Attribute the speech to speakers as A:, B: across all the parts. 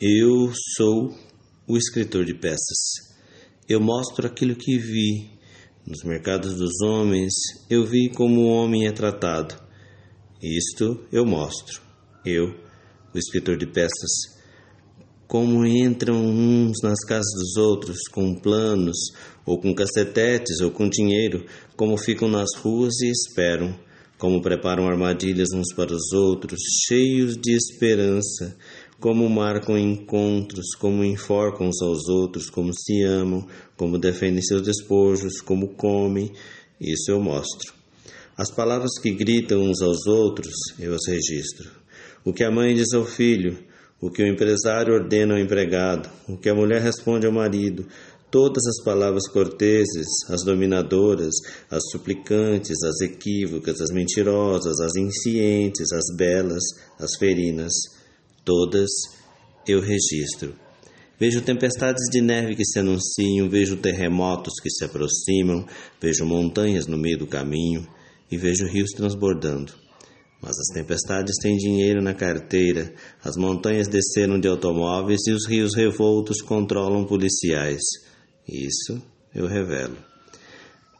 A: Eu sou o escritor de peças. Eu mostro aquilo que vi. Nos mercados dos homens, eu vi como o homem é tratado. Isto eu mostro. Eu, o escritor de peças. Como entram uns nas casas dos outros com planos, ou com cacetetes, ou com dinheiro, como ficam nas ruas e esperam como preparam armadilhas uns para os outros, cheios de esperança, como marcam encontros, como enforcam uns aos outros, como se amam, como defendem seus despojos, como comem, isso eu mostro. As palavras que gritam uns aos outros, eu as registro. O que a mãe diz ao filho, o que o empresário ordena ao empregado, o que a mulher responde ao marido, Todas as palavras corteses, as dominadoras, as suplicantes, as equívocas, as mentirosas, as inscientes, as belas, as ferinas, todas eu registro. Vejo tempestades de neve que se anunciam, vejo terremotos que se aproximam, vejo montanhas no meio do caminho e vejo rios transbordando. Mas as tempestades têm dinheiro na carteira, as montanhas desceram de automóveis e os rios revoltos controlam policiais. Isso eu revelo.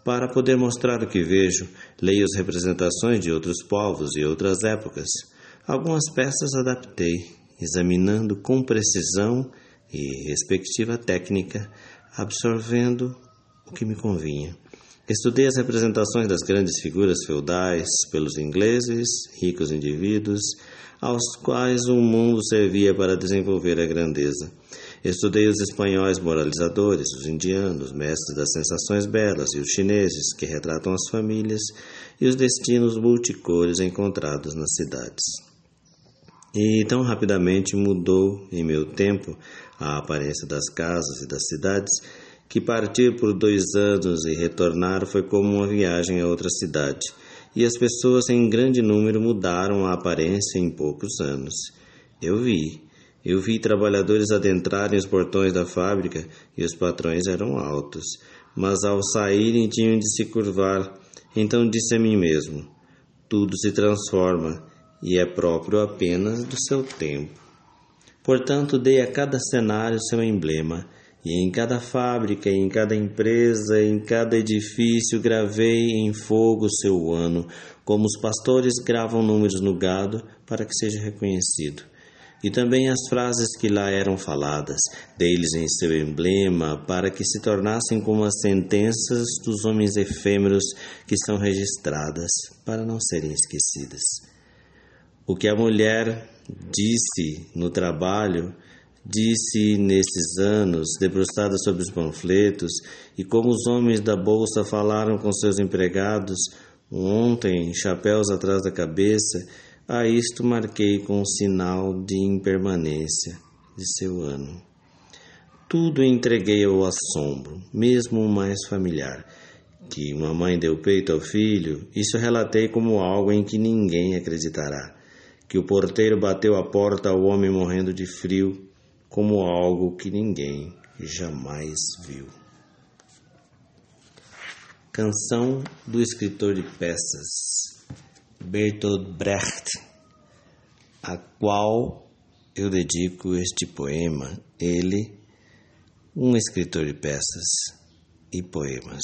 A: Para poder mostrar o que vejo, leio as representações de outros povos e outras épocas. Algumas peças adaptei, examinando com precisão e respectiva técnica, absorvendo o que me convinha. Estudei as representações das grandes figuras feudais pelos ingleses, ricos indivíduos, aos quais o mundo servia para desenvolver a grandeza. Estudei os espanhóis moralizadores, os indianos, mestres das sensações belas, e os chineses, que retratam as famílias e os destinos multicores encontrados nas cidades. E tão rapidamente mudou em meu tempo a aparência das casas e das cidades que partir por dois anos e retornar foi como uma viagem a outra cidade, e as pessoas em grande número mudaram a aparência em poucos anos. Eu vi, eu vi trabalhadores adentrarem os portões da fábrica e os patrões eram altos, mas ao saírem tinham de se curvar. Então disse a mim mesmo: tudo se transforma e é próprio apenas do seu tempo. Portanto, dei a cada cenário seu emblema, e em cada fábrica, em cada empresa, em cada edifício gravei em fogo seu ano, como os pastores gravam números no gado para que seja reconhecido e também as frases que lá eram faladas, deles em seu emblema, para que se tornassem como as sentenças dos homens efêmeros que são registradas, para não serem esquecidas. O que a mulher disse no trabalho, disse nesses anos, debruçada sobre os panfletos, e como os homens da bolsa falaram com seus empregados, ontem, chapéus atrás da cabeça, a isto marquei com o sinal de impermanência de seu ano. Tudo entreguei ao assombro, mesmo o mais familiar. Que uma mãe deu peito ao filho, isso relatei como algo em que ninguém acreditará. Que o porteiro bateu a porta ao homem morrendo de frio, como algo que ninguém jamais viu. Canção do escritor de peças Bertolt Brecht, a qual eu dedico este poema, ele, um escritor de peças e poemas,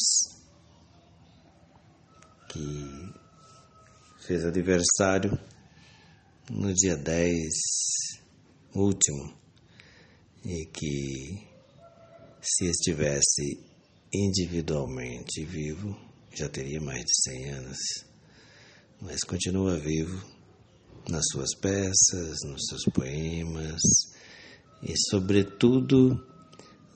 A: que fez aniversário no dia 10 último e que se estivesse individualmente vivo já teria mais de 100 anos mas continua vivo nas suas peças, nos seus poemas e, sobretudo,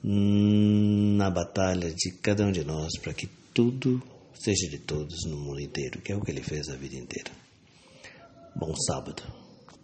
A: na batalha de cada um de nós para que tudo seja de todos no mundo inteiro, que é o que ele fez a vida inteira. Bom sábado.